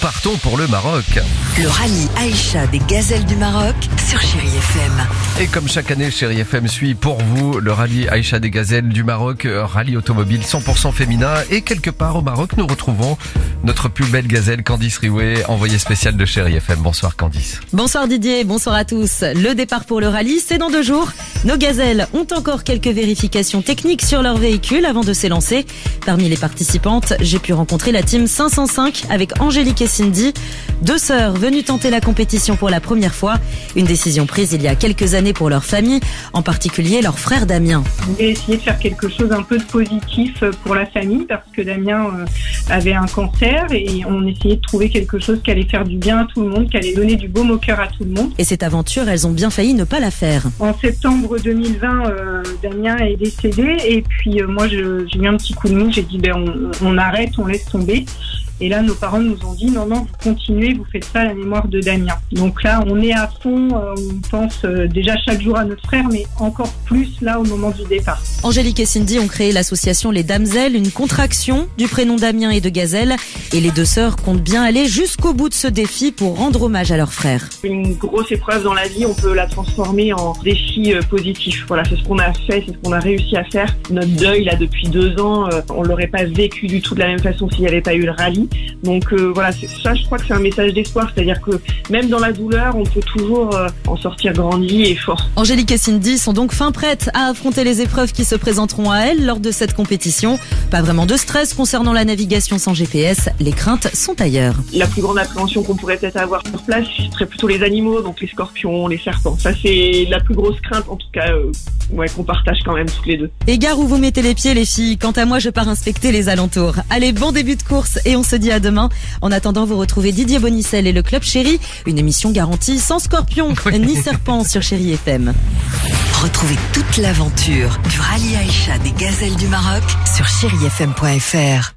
partons pour le Maroc. Le rallye Aïcha des gazelles du Maroc sur Chéri FM. Et comme chaque année, Chéri FM suit pour vous le rallye Aïcha des gazelles du Maroc, euh, rallye automobile 100% féminin. Et quelque part au Maroc, nous retrouvons notre plus belle gazelle, Candice Riouet, envoyée spéciale de Chéri FM. Bonsoir Candice. Bonsoir Didier, bonsoir à tous. Le départ pour le rallye, c'est dans deux jours. Nos gazelles ont encore quelques vérifications techniques sur leur véhicule avant de s'élancer. Parmi les participantes, j'ai pu rencontrer la team 505 avec Angélique et Cindy, deux sœurs venues tenter la compétition pour la première fois. Une décision prise il y a quelques années pour leur famille, en particulier leur frère Damien. Voulait essayer de faire quelque chose un peu de positif pour la famille parce que Damien euh, avait un cancer et on essayait de trouver quelque chose qui allait faire du bien à tout le monde, qui allait donner du beau au cœur à tout le monde. Et cette aventure, elles ont bien failli ne pas la faire. En septembre 2020, euh, Damien est décédé et puis euh, moi je- j'ai eu un petit coup de mou, j'ai dit ben on, on arrête, on laisse tomber. Et là, nos parents nous ont dit non, non, vous continuez, vous faites ça à la mémoire de Damien. Donc là, on est à fond, euh, on pense euh, déjà chaque jour à notre frère, mais encore plus là au moment du départ. Angélique et Cindy ont créé l'association Les Damselles, une contraction du prénom Damien et de Gazelle. Et les deux sœurs comptent bien aller jusqu'au bout de ce défi pour rendre hommage à leur frère. une grosse épreuve dans la vie, on peut la transformer en défi euh, positif. Voilà, c'est ce qu'on a fait, c'est ce qu'on a réussi à faire. Notre deuil, là, depuis deux ans, on l'aurait pas vécu du tout de la même façon s'il n'y avait pas eu le rallye. Donc euh, voilà, ça, je crois que c'est un message d'espoir, c'est-à-dire que même dans la douleur, on peut toujours euh, en sortir grandi et fort. Angélique et Cindy sont donc fin prêtes à affronter les épreuves qui se présenteront à elles lors de cette compétition. Pas vraiment de stress concernant la navigation sans GPS, les craintes sont ailleurs. La plus grande appréhension qu'on pourrait peut-être avoir sur place, ce serait plutôt les animaux, donc les scorpions, les serpents. Ça, c'est la plus grosse crainte, en tout cas, euh, ouais, qu'on partage quand même toutes les deux. Et gare où vous mettez les pieds les filles, quant à moi je pars inspecter les alentours. Allez, bon début de course et on se à demain. En attendant, vous retrouvez Didier Bonicel et le Club Chéri, une émission garantie sans scorpion ni serpent sur Chéri FM. Retrouvez toute l'aventure du rallye Aïcha des gazelles du Maroc sur chérifm.fr.